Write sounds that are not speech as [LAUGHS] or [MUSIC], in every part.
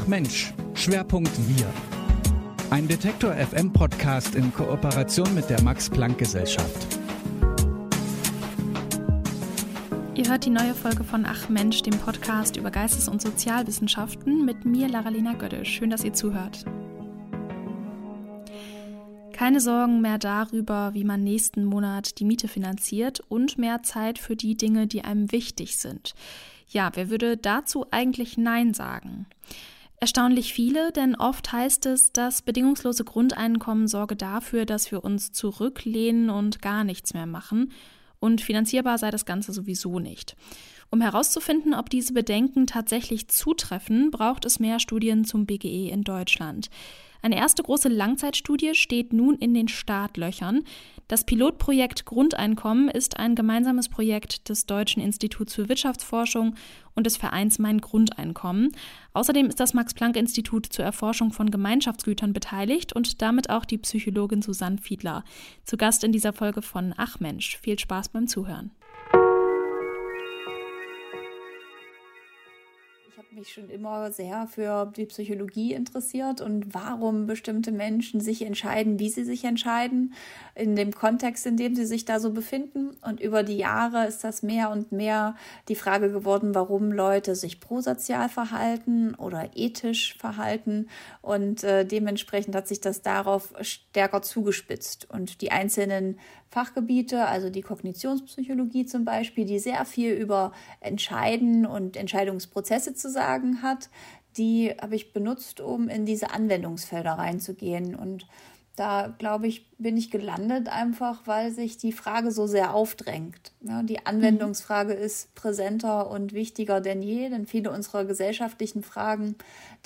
Ach Mensch, Schwerpunkt Wir. Ein Detektor FM Podcast in Kooperation mit der Max Planck Gesellschaft. Ihr hört die neue Folge von Ach Mensch, dem Podcast über Geistes- und Sozialwissenschaften mit mir, Laralina Göddisch. Schön, dass ihr zuhört. Keine Sorgen mehr darüber, wie man nächsten Monat die Miete finanziert und mehr Zeit für die Dinge, die einem wichtig sind. Ja, wer würde dazu eigentlich Nein sagen? Erstaunlich viele, denn oft heißt es, das bedingungslose Grundeinkommen sorge dafür, dass wir uns zurücklehnen und gar nichts mehr machen und finanzierbar sei das Ganze sowieso nicht. Um herauszufinden, ob diese Bedenken tatsächlich zutreffen, braucht es mehr Studien zum BGE in Deutschland. Eine erste große Langzeitstudie steht nun in den Startlöchern. Das Pilotprojekt Grundeinkommen ist ein gemeinsames Projekt des Deutschen Instituts für Wirtschaftsforschung und des Vereins Mein Grundeinkommen. Außerdem ist das Max-Planck-Institut zur Erforschung von Gemeinschaftsgütern beteiligt und damit auch die Psychologin Susanne Fiedler. Zu Gast in dieser Folge von Ach Mensch. Viel Spaß beim Zuhören. Mich schon immer sehr für die Psychologie interessiert und warum bestimmte Menschen sich entscheiden, wie sie sich entscheiden, in dem Kontext, in dem sie sich da so befinden. Und über die Jahre ist das mehr und mehr die Frage geworden, warum Leute sich prosozial verhalten oder ethisch verhalten. Und äh, dementsprechend hat sich das darauf stärker zugespitzt. Und die einzelnen Fachgebiete, also die Kognitionspsychologie zum Beispiel, die sehr viel über Entscheiden und Entscheidungsprozesse zu sagen hat, die habe ich benutzt, um in diese Anwendungsfelder reinzugehen. Und da, glaube ich, bin ich gelandet einfach, weil sich die Frage so sehr aufdrängt. Ja, die Anwendungsfrage mhm. ist präsenter und wichtiger denn je, denn viele unserer gesellschaftlichen Fragen,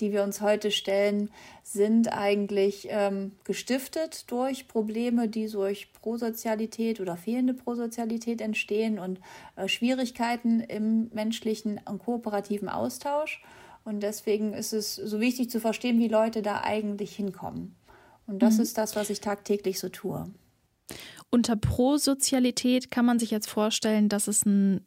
die wir uns heute stellen, sind eigentlich ähm, gestiftet durch Probleme, die durch Prosozialität oder fehlende Prosozialität entstehen und äh, Schwierigkeiten im menschlichen und kooperativen Austausch. Und deswegen ist es so wichtig zu verstehen, wie Leute da eigentlich hinkommen. Und das mhm. ist das, was ich tagtäglich so tue. Unter Prosozialität kann man sich jetzt vorstellen, dass es ein,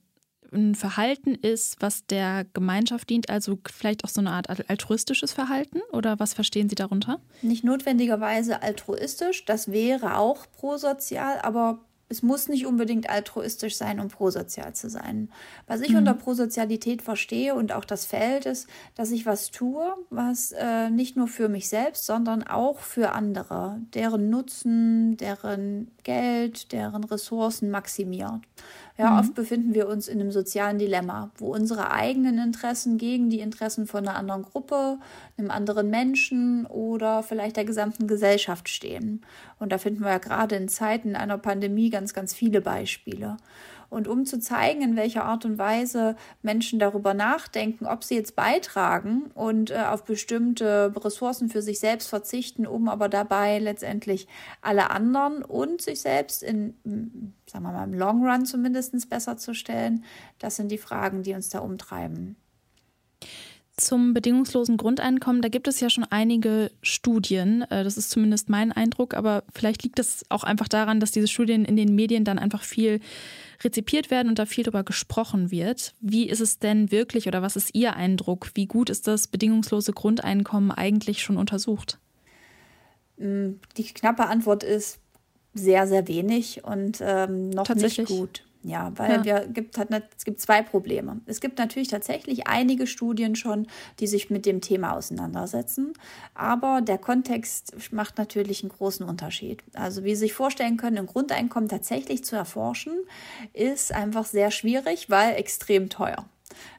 ein, Verhalten ist, was der Gemeinschaft dient, also vielleicht auch so eine Art altruistisches Verhalten? Oder was verstehen Sie darunter? Nicht notwendigerweise altruistisch, das wäre auch prosozial, aber es muss nicht unbedingt altruistisch sein, um prosozial zu sein. Was ich mhm. unter Prosozialität verstehe und auch das Feld ist, dass ich was tue, was äh, nicht nur für mich selbst, sondern auch für andere, deren Nutzen, deren Geld, deren Ressourcen maximiert. Ja, mhm. oft befinden wir uns in einem sozialen Dilemma, wo unsere eigenen Interessen gegen die Interessen von einer anderen Gruppe, einem anderen Menschen oder vielleicht der gesamten Gesellschaft stehen. Und da finden wir ja gerade in Zeiten einer Pandemie ganz, ganz viele Beispiele. Und um zu zeigen, in welcher Art und Weise Menschen darüber nachdenken, ob sie jetzt beitragen und äh, auf bestimmte Ressourcen für sich selbst verzichten, um aber dabei letztendlich alle anderen und sich selbst in, sagen wir mal, im Long Run zumindest besser zu stellen, das sind die Fragen, die uns da umtreiben. Zum bedingungslosen Grundeinkommen, da gibt es ja schon einige Studien. Äh, das ist zumindest mein Eindruck, aber vielleicht liegt es auch einfach daran, dass diese Studien in den Medien dann einfach viel rezipiert werden und da viel darüber gesprochen wird. Wie ist es denn wirklich oder was ist Ihr Eindruck? Wie gut ist das bedingungslose Grundeinkommen eigentlich schon untersucht? Mm, die knappe Antwort ist sehr, sehr wenig und ähm, noch nicht gut. Ja, weil ja. Wir, gibt, hat, es gibt zwei Probleme. Es gibt natürlich tatsächlich einige Studien schon, die sich mit dem Thema auseinandersetzen, aber der Kontext macht natürlich einen großen Unterschied. Also wie Sie sich vorstellen können, ein Grundeinkommen tatsächlich zu erforschen, ist einfach sehr schwierig, weil extrem teuer.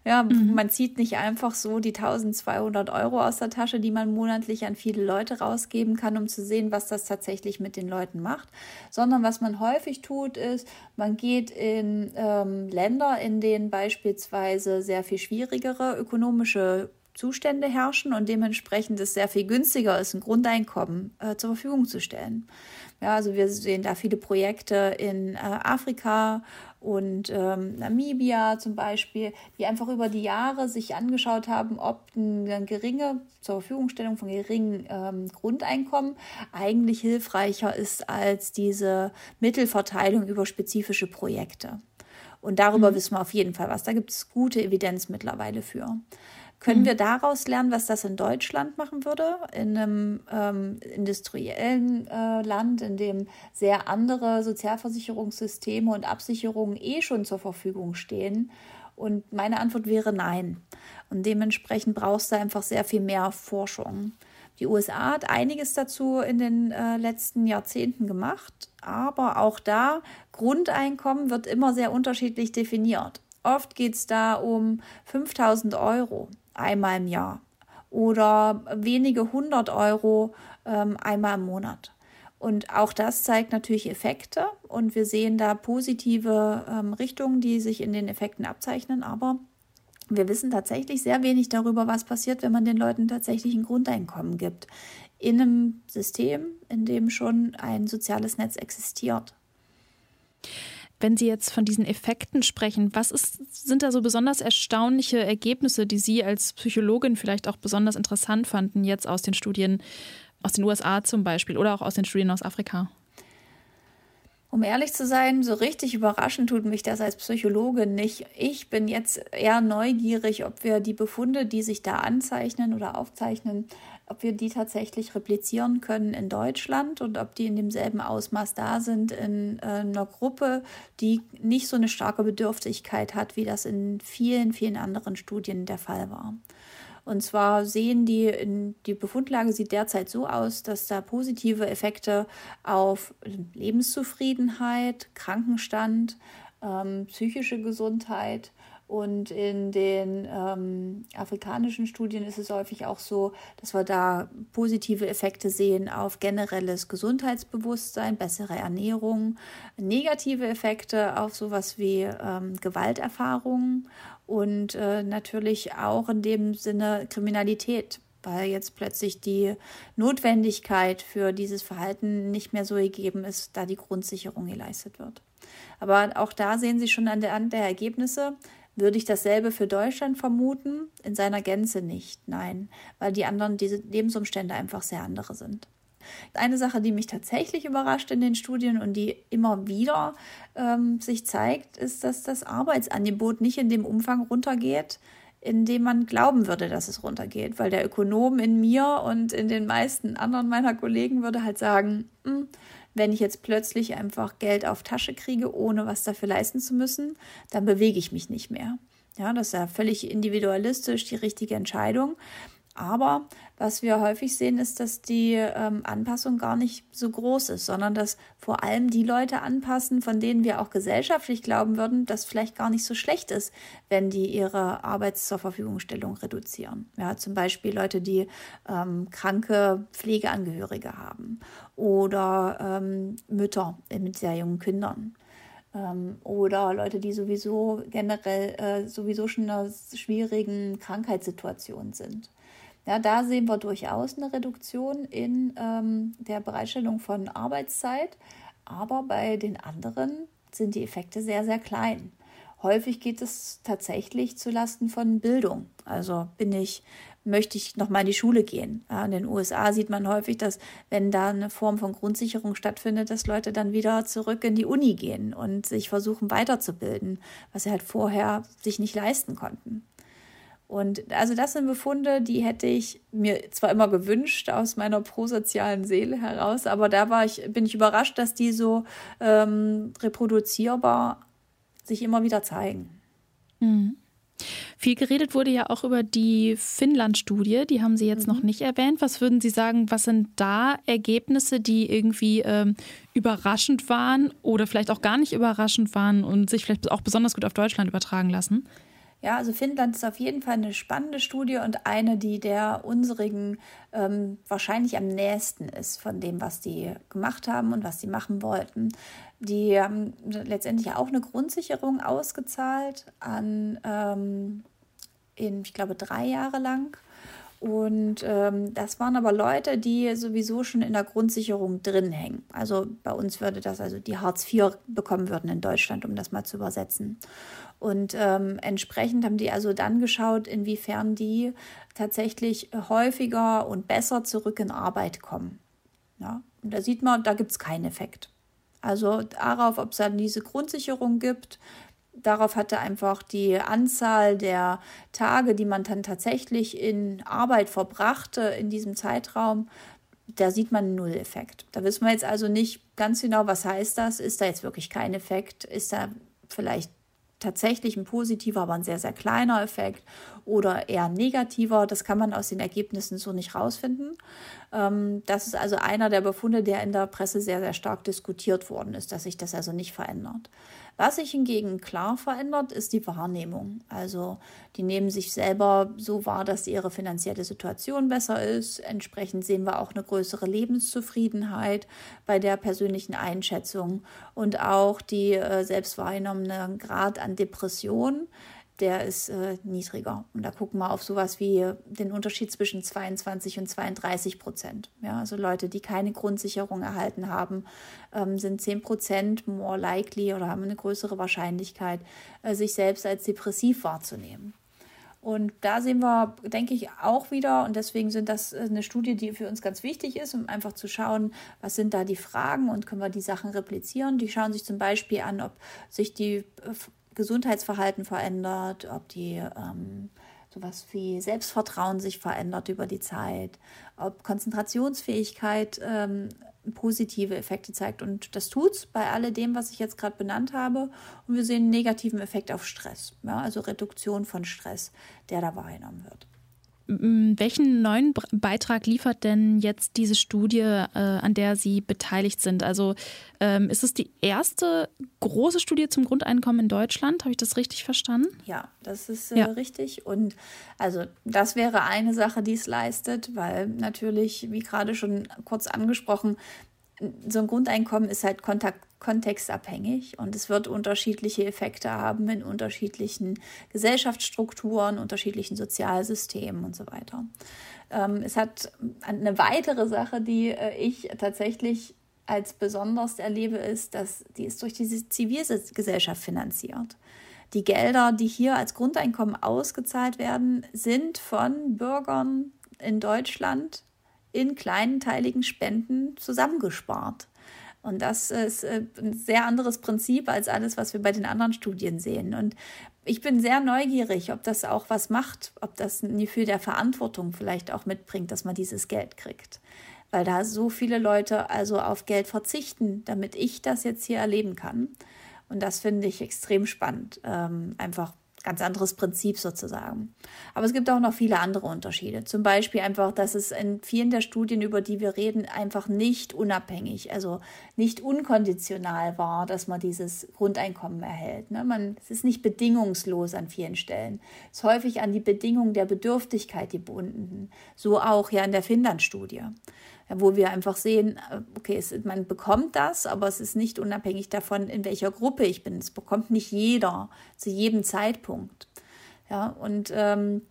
Ja, mhm. man zieht nicht einfach so die 1200 Euro aus der Tasche, die man monatlich an viele Leute rausgeben kann, um zu sehen, was das tatsächlich mit den Leuten macht, sondern was man häufig tut, ist, man geht in ähm, Länder, in denen beispielsweise sehr viel schwierigere ökonomische Zustände herrschen und dementsprechend es sehr viel günstiger ist, ein Grundeinkommen äh, zur Verfügung zu stellen. Ja, also wir sehen da viele Projekte in äh, Afrika und ähm, Namibia zum Beispiel, die einfach über die Jahre sich angeschaut haben, ob eine geringe zur Verfügungstellung von geringen ähm, Grundeinkommen eigentlich hilfreicher ist als diese Mittelverteilung über spezifische Projekte. Und darüber mhm. wissen wir auf jeden Fall was. Da gibt es gute Evidenz mittlerweile für. Können mhm. wir daraus lernen, was das in Deutschland machen würde, in einem ähm, industriellen äh, Land, in dem sehr andere Sozialversicherungssysteme und Absicherungen eh schon zur Verfügung stehen? Und meine Antwort wäre nein. Und dementsprechend brauchst du einfach sehr viel mehr Forschung. Die USA hat einiges dazu in den äh, letzten Jahrzehnten gemacht, aber auch da, Grundeinkommen wird immer sehr unterschiedlich definiert. Oft geht es da um 5000 Euro einmal im Jahr oder wenige hundert Euro ähm, einmal im Monat. Und auch das zeigt natürlich Effekte und wir sehen da positive ähm, Richtungen, die sich in den Effekten abzeichnen, aber wir wissen tatsächlich sehr wenig darüber, was passiert, wenn man den Leuten tatsächlich ein Grundeinkommen gibt. In einem System, in dem schon ein soziales Netz existiert. Wenn Sie jetzt von diesen Effekten sprechen, was ist, sind da so besonders erstaunliche Ergebnisse, die Sie als Psychologin vielleicht auch besonders interessant fanden, jetzt aus den Studien aus den USA zum Beispiel oder auch aus den Studien aus Afrika? Um ehrlich zu sein, so richtig überraschen tut mich das als Psychologe nicht. Ich bin jetzt eher neugierig, ob wir die Befunde, die sich da anzeichnen oder aufzeichnen, ob wir die tatsächlich replizieren können in Deutschland und ob die in demselben Ausmaß da sind in äh, einer Gruppe, die nicht so eine starke Bedürftigkeit hat, wie das in vielen, vielen anderen Studien der Fall war. Und zwar sehen die, die Befundlage sieht derzeit so aus, dass da positive Effekte auf Lebenszufriedenheit, Krankenstand, ähm, psychische Gesundheit und in den ähm, afrikanischen Studien ist es häufig auch so, dass wir da positive Effekte sehen auf generelles Gesundheitsbewusstsein, bessere Ernährung, negative Effekte auf sowas wie ähm, Gewalterfahrungen und äh, natürlich auch in dem Sinne Kriminalität, weil jetzt plötzlich die Notwendigkeit für dieses Verhalten nicht mehr so gegeben ist, da die Grundsicherung geleistet wird. Aber auch da sehen Sie schon an der, an der Ergebnisse, würde ich dasselbe für Deutschland vermuten? In seiner Gänze nicht, nein, weil die anderen, diese Lebensumstände einfach sehr andere sind. Eine Sache, die mich tatsächlich überrascht in den Studien und die immer wieder ähm, sich zeigt, ist, dass das Arbeitsangebot nicht in dem Umfang runtergeht, in dem man glauben würde, dass es runtergeht. Weil der Ökonom in mir und in den meisten anderen meiner Kollegen würde halt sagen, hm, wenn ich jetzt plötzlich einfach Geld auf Tasche kriege, ohne was dafür leisten zu müssen, dann bewege ich mich nicht mehr. Ja, das ist ja völlig individualistisch die richtige Entscheidung. Aber was wir häufig sehen, ist, dass die ähm, Anpassung gar nicht so groß ist, sondern dass vor allem die Leute anpassen, von denen wir auch gesellschaftlich glauben würden, dass vielleicht gar nicht so schlecht ist, wenn die ihre Arbeits zur Verfügungstellung reduzieren. Ja, zum Beispiel Leute, die ähm, kranke Pflegeangehörige haben oder ähm, Mütter mit sehr jungen Kindern ähm, oder Leute, die sowieso generell äh, sowieso schon in einer schwierigen Krankheitssituation sind. Ja, da sehen wir durchaus eine Reduktion in ähm, der Bereitstellung von Arbeitszeit, aber bei den anderen sind die Effekte sehr, sehr klein. Häufig geht es tatsächlich zulasten von Bildung. Also bin ich, möchte ich noch mal in die Schule gehen. Ja, in den USA sieht man häufig, dass wenn da eine Form von Grundsicherung stattfindet, dass Leute dann wieder zurück in die Uni gehen und sich versuchen weiterzubilden, was sie halt vorher sich nicht leisten konnten. Und also das sind Befunde, die hätte ich mir zwar immer gewünscht aus meiner prosozialen Seele heraus, aber da war ich, bin ich überrascht, dass die so ähm, reproduzierbar sich immer wieder zeigen. Mhm. Viel geredet wurde ja auch über die Finnland-Studie, die haben Sie jetzt mhm. noch nicht erwähnt. Was würden Sie sagen, was sind da Ergebnisse, die irgendwie ähm, überraschend waren oder vielleicht auch gar nicht überraschend waren und sich vielleicht auch besonders gut auf Deutschland übertragen lassen? Ja, also Finnland ist auf jeden Fall eine spannende Studie und eine, die der unsrigen ähm, wahrscheinlich am nächsten ist von dem, was die gemacht haben und was sie machen wollten. Die haben letztendlich auch eine Grundsicherung ausgezahlt an, ähm, in, ich glaube, drei Jahre lang. Und ähm, das waren aber Leute, die sowieso schon in der Grundsicherung drin hängen. Also bei uns würde das also die Hartz IV bekommen würden in Deutschland, um das mal zu übersetzen. Und ähm, entsprechend haben die also dann geschaut, inwiefern die tatsächlich häufiger und besser zurück in Arbeit kommen. Ja, und da sieht man, da gibt es keinen Effekt. Also darauf, ob es dann diese Grundsicherung gibt, darauf hatte einfach die Anzahl der Tage, die man dann tatsächlich in Arbeit verbrachte in diesem Zeitraum, da sieht man einen Null-Effekt. Da wissen wir jetzt also nicht ganz genau, was heißt das? Ist da jetzt wirklich kein Effekt? Ist da vielleicht tatsächlich ein positiver, aber ein sehr, sehr kleiner Effekt oder eher negativer. Das kann man aus den Ergebnissen so nicht rausfinden. Ähm, das ist also einer der Befunde, der in der Presse sehr, sehr stark diskutiert worden ist, dass sich das also nicht verändert. Was sich hingegen klar verändert, ist die Wahrnehmung. Also die nehmen sich selber so wahr, dass ihre finanzielle Situation besser ist. Entsprechend sehen wir auch eine größere Lebenszufriedenheit bei der persönlichen Einschätzung und auch die äh, selbstwahrgenommene Grad an Depression der ist äh, niedriger. Und da gucken wir auf sowas wie den Unterschied zwischen 22 und 32 Prozent. Ja, also Leute, die keine Grundsicherung erhalten haben, ähm, sind 10 Prozent more likely oder haben eine größere Wahrscheinlichkeit, äh, sich selbst als depressiv wahrzunehmen. Und da sehen wir, denke ich, auch wieder, und deswegen sind das äh, eine Studie, die für uns ganz wichtig ist, um einfach zu schauen, was sind da die Fragen und können wir die Sachen replizieren. Die schauen sich zum Beispiel an, ob sich die äh, Gesundheitsverhalten verändert, ob die ähm, sowas wie Selbstvertrauen sich verändert über die Zeit, ob Konzentrationsfähigkeit ähm, positive Effekte zeigt. Und das tut es bei alledem, was ich jetzt gerade benannt habe. Und wir sehen einen negativen Effekt auf Stress, ja, also Reduktion von Stress, der da wahrgenommen wird. Welchen neuen Beitrag liefert denn jetzt diese Studie, äh, an der Sie beteiligt sind? Also ähm, ist es die erste große Studie zum Grundeinkommen in Deutschland? Habe ich das richtig verstanden? Ja, das ist äh, ja. richtig. Und also das wäre eine Sache, die es leistet, weil natürlich, wie gerade schon kurz angesprochen, so ein Grundeinkommen ist halt kontakt, kontextabhängig und es wird unterschiedliche Effekte haben in unterschiedlichen Gesellschaftsstrukturen, unterschiedlichen Sozialsystemen und so weiter. Ähm, es hat eine weitere Sache, die äh, ich tatsächlich als besonders erlebe, ist, dass die ist durch diese Zivilgesellschaft finanziert. Die Gelder, die hier als Grundeinkommen ausgezahlt werden, sind von Bürgern in Deutschland in kleinteiligen Spenden zusammengespart. Und das ist äh, ein sehr anderes Prinzip als alles, was wir bei den anderen Studien sehen. Und ich bin sehr neugierig, ob das auch was macht, ob das ein Gefühl der Verantwortung vielleicht auch mitbringt, dass man dieses Geld kriegt. Weil da so viele Leute also auf Geld verzichten, damit ich das jetzt hier erleben kann. Und das finde ich extrem spannend. Ähm, einfach ganz anderes Prinzip sozusagen. Aber es gibt auch noch viele andere Unterschiede. Zum Beispiel einfach, dass es in vielen der Studien, über die wir reden, einfach nicht unabhängig, also nicht unkonditional war, dass man dieses Grundeinkommen erhält. Ne? Man, es ist nicht bedingungslos an vielen Stellen. Es ist häufig an die Bedingungen der Bedürftigkeit gebunden. So auch ja in der Finnland-Studie wo wir einfach sehen, okay, es, man bekommt das, aber es ist nicht unabhängig davon, in welcher Gruppe ich bin. Es bekommt nicht jeder zu jedem Zeitpunkt. Ja, und ähm,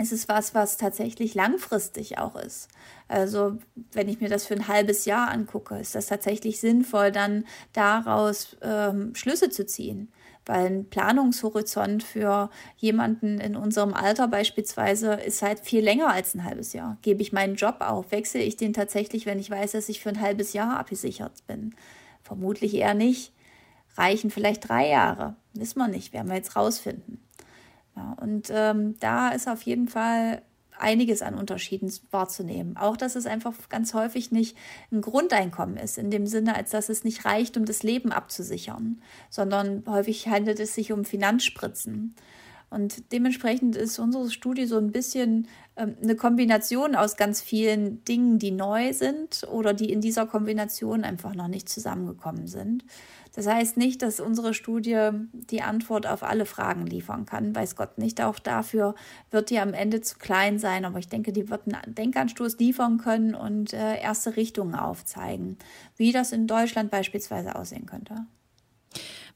es ist was, was tatsächlich langfristig auch ist. Also wenn ich mir das für ein halbes Jahr angucke, ist das tatsächlich sinnvoll, dann daraus ähm, Schlüsse zu ziehen weil ein Planungshorizont für jemanden in unserem Alter beispielsweise ist halt viel länger als ein halbes Jahr. Gebe ich meinen Job auf, wechsle ich den tatsächlich, wenn ich weiß, dass ich für ein halbes Jahr abgesichert bin? Vermutlich eher nicht. Reichen vielleicht drei Jahre, wissen wir nicht, werden wir jetzt rausfinden. Und ähm, da ist auf jeden Fall einiges an Unterschieden wahrzunehmen. Auch, dass es einfach ganz häufig nicht ein Grundeinkommen ist, in dem Sinne, als dass es nicht reicht, um das Leben abzusichern, sondern häufig handelt es sich um Finanzspritzen. Und dementsprechend ist unsere Studie so ein bisschen ähm, eine Kombination aus ganz vielen Dingen, die neu sind oder die in dieser Kombination einfach noch nicht zusammengekommen sind. Das heißt nicht, dass unsere Studie die Antwort auf alle Fragen liefern kann. Weiß Gott nicht. Auch dafür wird die am Ende zu klein sein. Aber ich denke, die wird einen Denkanstoß liefern können und äh, erste Richtungen aufzeigen, wie das in Deutschland beispielsweise aussehen könnte.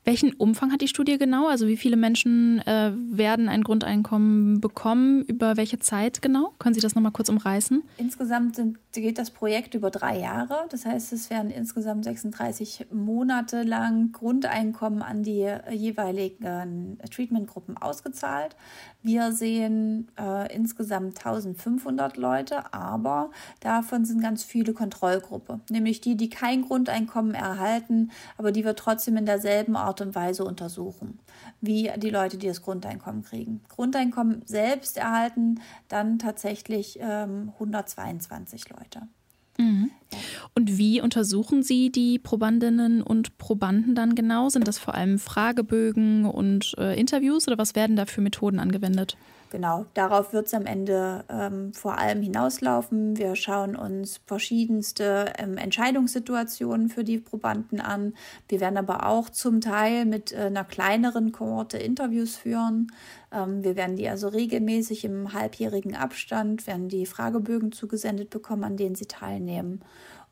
Welchen Umfang hat die Studie genau? Also wie viele Menschen äh, werden ein Grundeinkommen bekommen? Über welche Zeit genau? Können Sie das nochmal kurz umreißen? Insgesamt sind, geht das Projekt über drei Jahre. Das heißt, es werden insgesamt 36 Monate lang Grundeinkommen an die äh, jeweiligen Treatmentgruppen ausgezahlt. Wir sehen äh, insgesamt 1500 Leute, aber davon sind ganz viele Kontrollgruppe, nämlich die, die kein Grundeinkommen erhalten, aber die wir trotzdem in derselben Art Art und Weise untersuchen, wie die Leute, die das Grundeinkommen kriegen. Grundeinkommen selbst erhalten dann tatsächlich ähm, 122 Leute. Mhm. Und wie untersuchen Sie die Probandinnen und Probanden dann genau? Sind das vor allem Fragebögen und äh, Interviews oder was werden da für Methoden angewendet? Genau, darauf wird es am Ende ähm, vor allem hinauslaufen. Wir schauen uns verschiedenste ähm, Entscheidungssituationen für die Probanden an. Wir werden aber auch zum Teil mit äh, einer kleineren Kohorte Interviews führen. Ähm, wir werden die also regelmäßig im halbjährigen Abstand, werden die Fragebögen zugesendet bekommen, an denen sie teilnehmen.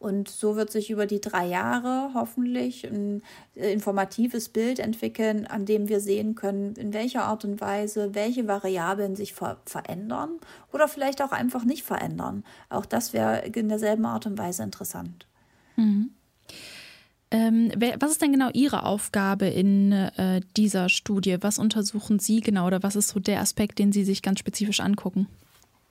Und so wird sich über die drei Jahre hoffentlich ein äh, informatives Bild entwickeln, an dem wir sehen können, in welcher Art und Weise welche Variablen sich ver verändern oder vielleicht auch einfach nicht verändern. Auch das wäre in derselben Art und Weise interessant. Mhm. Ähm, was ist denn genau Ihre Aufgabe in äh, dieser Studie? Was untersuchen Sie genau oder was ist so der Aspekt, den Sie sich ganz spezifisch angucken?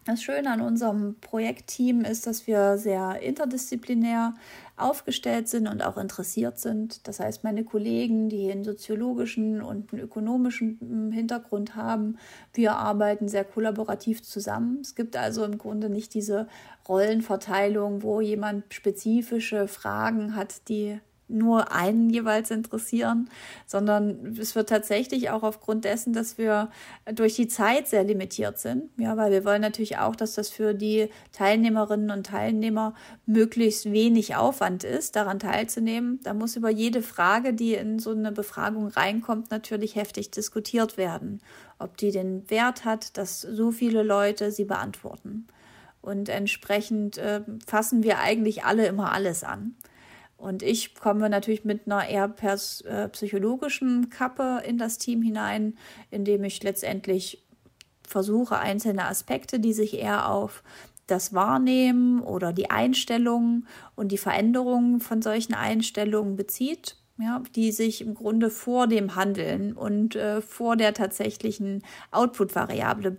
Das Schöne an unserem Projektteam ist, dass wir sehr interdisziplinär aufgestellt sind und auch interessiert sind. Das heißt, meine Kollegen, die einen soziologischen und einen ökonomischen hm, Hintergrund haben, wir arbeiten sehr kollaborativ zusammen. Es gibt also im Grunde nicht diese Rollenverteilung, wo jemand spezifische Fragen hat, die nur einen jeweils interessieren, sondern es wird tatsächlich auch aufgrund dessen, dass wir durch die Zeit sehr limitiert sind. Ja, weil wir wollen natürlich auch, dass das für die Teilnehmerinnen und Teilnehmer möglichst wenig Aufwand ist, daran teilzunehmen. Da muss über jede Frage, die in so eine Befragung reinkommt, natürlich heftig diskutiert werden, ob die den Wert hat, dass so viele Leute sie beantworten. Und entsprechend äh, fassen wir eigentlich alle immer alles an. Und ich komme natürlich mit einer eher äh, psychologischen Kappe in das Team hinein, indem ich letztendlich versuche, einzelne Aspekte, die sich eher auf das Wahrnehmen oder die Einstellungen und die Veränderungen von solchen Einstellungen bezieht, ja, die sich im Grunde vor dem Handeln und äh, vor der tatsächlichen Output-Variable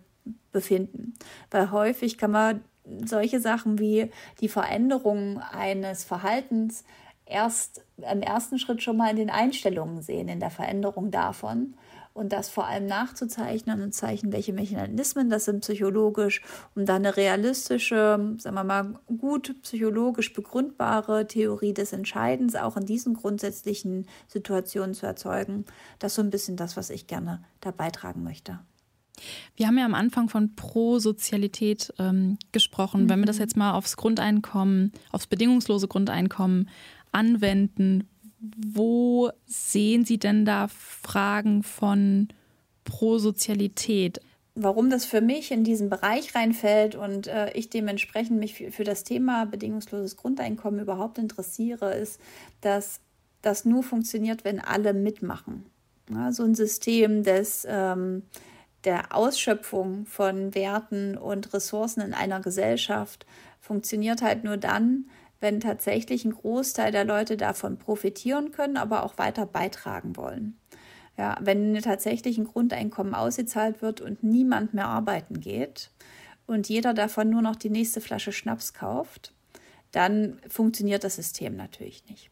befinden. Weil häufig kann man solche Sachen wie die Veränderung eines Verhaltens erst im ersten Schritt schon mal in den Einstellungen sehen, in der Veränderung davon und das vor allem nachzuzeichnen und zeichnen, welche Mechanismen das sind psychologisch, um dann eine realistische, sagen wir mal, gut psychologisch begründbare Theorie des Entscheidens auch in diesen grundsätzlichen Situationen zu erzeugen. Das ist so ein bisschen das, was ich gerne da beitragen möchte. Wir haben ja am Anfang von Prosozialität ähm, gesprochen. Mhm. Wenn wir das mhm. jetzt mal aufs Grundeinkommen, aufs bedingungslose Grundeinkommen anwenden, wo sehen Sie denn da Fragen von Prosozialität? Warum das für mich in diesen Bereich reinfällt und äh, ich dementsprechend mich für, das Thema bedingungsloses Grundeinkommen überhaupt interessiere, ist, dass das nur funktioniert, wenn alle mitmachen. Ja, so ein System des, ähm, der Ausschöpfung von Werten und Ressourcen in einer Gesellschaft funktioniert halt nur dann, wenn tatsächlich ein Großteil der Leute davon profitieren können, aber auch weiter beitragen wollen. Ja, wenn tatsächlich ein Grundeinkommen ausgezahlt wird und niemand mehr arbeiten geht und jeder davon nur noch die nächste Flasche Schnaps kauft, dann funktioniert das System natürlich nicht.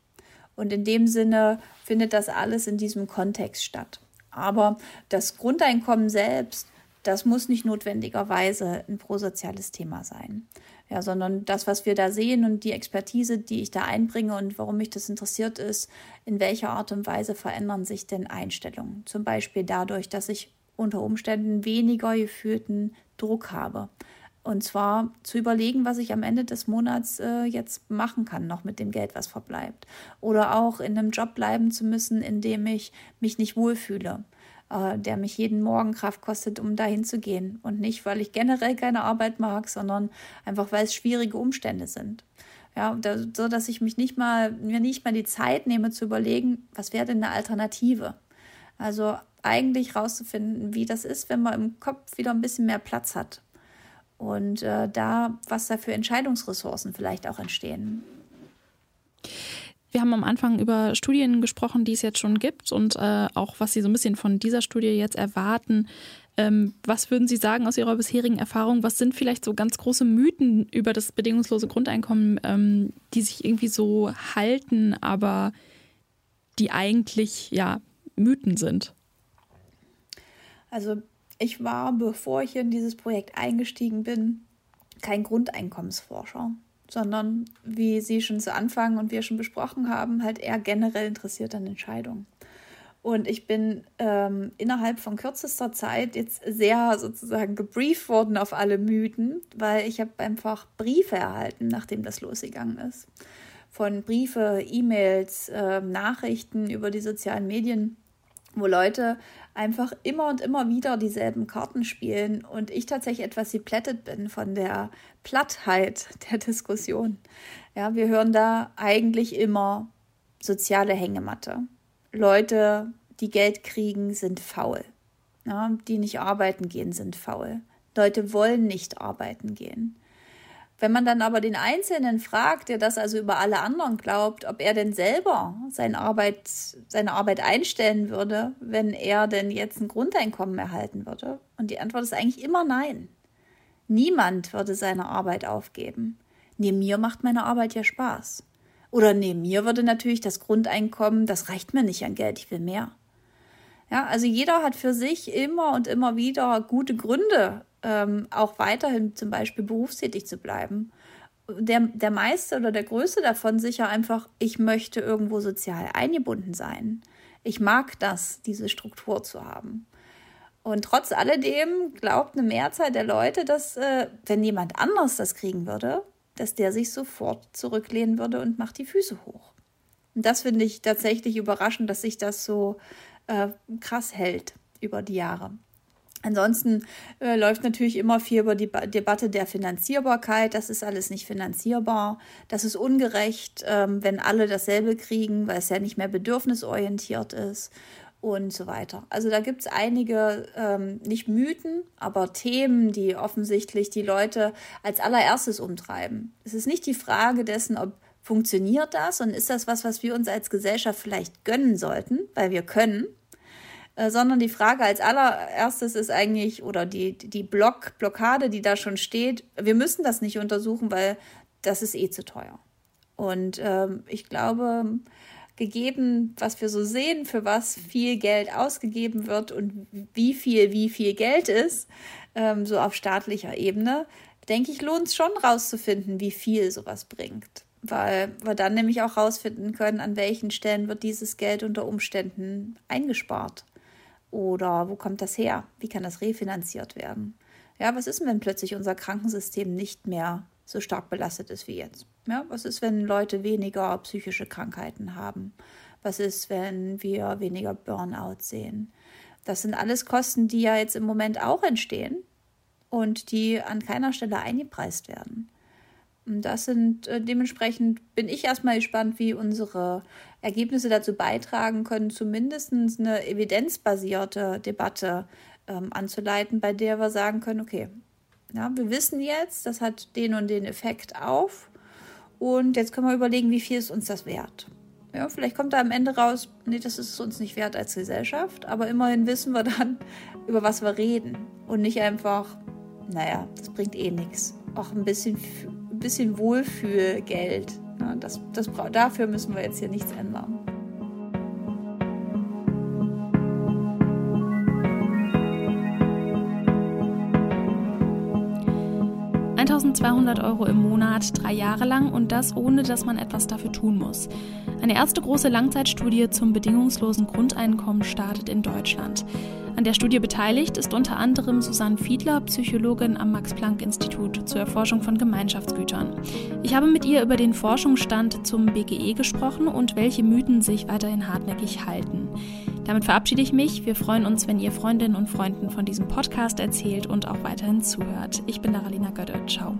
Und in dem Sinne findet das alles in diesem Kontext statt. Aber das Grundeinkommen selbst, das muss nicht notwendigerweise ein prosoziales Thema sein ja, sondern das, was wir da sehen und die Expertise, die ich da einbringe und warum mich das interessiert ist, in welcher Art und Weise verändern sich denn Einstellungen? Zum Beispiel dadurch, dass ich unter Umständen weniger gefühlten Druck habe. Und zwar zu überlegen, was ich am Ende des Monats äh, jetzt machen kann, noch mit dem Geld, was verbleibt. Oder auch in einem Job bleiben zu müssen, in dem ich mich nicht wohlfühle äh, der mich jeden Morgen Kraft kostet, um dahin zu gehen. Und nicht, weil ich generell keine Arbeit mag, sondern einfach, weil es schwierige Umstände sind. Ja, da, so dass ich mich nicht mal, mir nicht mal die Zeit nehme zu überlegen, was wäre denn eine Alternative? Also eigentlich rauszufinden, wie das ist, wenn man im Kopf wieder ein bisschen mehr Platz hat. Und äh, da, was da für Entscheidungsressourcen vielleicht auch entstehen. Wir haben am Anfang über Studien gesprochen, die es jetzt schon gibt und äh, auch was Sie so ein bisschen von dieser Studie jetzt erwarten. Ähm, was würden Sie sagen aus Ihrer bisherigen Erfahrung? Was sind vielleicht so ganz große Mythen über das bedingungslose Grundeinkommen, ähm, die sich irgendwie so halten, aber die eigentlich ja Mythen sind? Also ich war, bevor ich in dieses Projekt eingestiegen bin, kein Grundeinkommensforscher, sondern wie Sie schon zu Anfang und wir schon besprochen haben, halt eher generell interessiert an Entscheidungen. Und ich bin ähm, innerhalb von kürzester Zeit jetzt sehr sozusagen gebrieft worden auf alle Mythen, weil ich habe einfach Briefe erhalten, nachdem das losgegangen ist. Von Briefe, E-Mails, äh, Nachrichten über die sozialen Medien, wo Leute einfach immer und immer wieder dieselben Karten spielen und ich tatsächlich etwas geplättet bin von der Plattheit [LAUGHS] der Diskussion. Ja, wir hören da eigentlich immer soziale Hängematte. Leute, die Geld kriegen, sind faul. Ja, die nicht arbeiten gehen, sind faul. Leute wollen nicht arbeiten gehen. Wenn man dann aber den Einzelnen fragt, der das also über alle anderen glaubt, ob er denn selber seine Arbeit, seine Arbeit einstellen würde, wenn er denn jetzt ein Grundeinkommen erhalten würde, und die Antwort ist eigentlich immer nein. Niemand würde seine Arbeit aufgeben. Neben mir macht meine Arbeit ja Spaß. Oder neben mir würde natürlich das Grundeinkommen, das reicht mir nicht an Geld, ich will mehr. Ja, also jeder hat für sich immer und immer wieder gute Gründe, ähm, auch weiterhin zum Beispiel berufstätig zu bleiben. Der, der meiste oder der größte davon sicher einfach, ich möchte irgendwo sozial eingebunden sein. Ich mag das, diese Struktur zu haben. Und trotz alledem glaubt eine Mehrzahl der Leute, dass äh, wenn jemand anders das kriegen würde, dass der sich sofort zurücklehnen würde und macht die Füße hoch. Und das finde ich tatsächlich überraschend, dass sich das so äh, krass hält über die Jahre. Ansonsten äh, läuft natürlich immer viel über die ba Debatte der Finanzierbarkeit. Das ist alles nicht finanzierbar. Das ist ungerecht, ähm, wenn alle dasselbe kriegen, weil es ja nicht mehr bedürfnisorientiert ist und so weiter. Also da gibt es einige, ähm, nicht Mythen, aber Themen, die offensichtlich die Leute als allererstes umtreiben. Es ist nicht die Frage dessen, ob funktioniert das und ist das was, was wir uns als Gesellschaft vielleicht gönnen sollten, weil wir können, äh, sondern die Frage als allererstes ist eigentlich, oder die, die Block, Blockade, die da schon steht, wir müssen das nicht untersuchen, weil das ist eh zu teuer. Und ähm, ich glaube, gegeben, was wir so sehen, für was viel Geld ausgegeben wird und wie viel, wie viel Geld ist, ähm, so auf staatlicher Ebene, denke ich, lohnt es schon rauszufinden, wie viel sowas bringt. Weil wir dann nämlich auch rausfinden können, an welchen Stellen wird dieses Geld unter Umständen eingespart. Oder wo kommt das her? Wie kann das refinanziert werden? Ja, was ist denn, wenn plötzlich unser Krankensystem nicht mehr so stark belastet ist wie jetzt? Ja, was ist, wenn Leute weniger psychische Krankheiten haben? Was ist, wenn wir weniger Burnout sehen? Das sind alles Kosten, die ja jetzt im Moment auch entstehen und die an keiner Stelle eingepreist werden. Das sind äh, dementsprechend bin ich erstmal gespannt, wie unsere Ergebnisse dazu beitragen können, zumindest eine evidenzbasierte Debatte ähm, anzuleiten, bei der wir sagen können, okay, ja, wir wissen jetzt, das hat den und den Effekt auf und jetzt können wir überlegen, wie viel ist uns das wert. Ja, vielleicht kommt da am Ende raus, nee, das ist es uns nicht wert als Gesellschaft, aber immerhin wissen wir dann, [LAUGHS] über was wir reden und nicht einfach, naja, das bringt eh nichts. Auch ein bisschen bisschen Wohlfühlgeld. Das, das, dafür müssen wir jetzt hier nichts ändern. ...1200 Euro im Monat, drei Jahre lang und das ohne, dass man etwas dafür tun muss. Eine erste große Langzeitstudie zum bedingungslosen Grundeinkommen startet in Deutschland. An der Studie beteiligt ist unter anderem Susanne Fiedler, Psychologin am Max-Planck-Institut zur Erforschung von Gemeinschaftsgütern. Ich habe mit ihr über den Forschungsstand zum BGE gesprochen und welche Mythen sich weiterhin hartnäckig halten. Damit verabschiede ich mich. Wir freuen uns, wenn ihr Freundinnen und Freunden von diesem Podcast erzählt und auch weiterhin zuhört. Ich bin Daralina Götte. Ciao.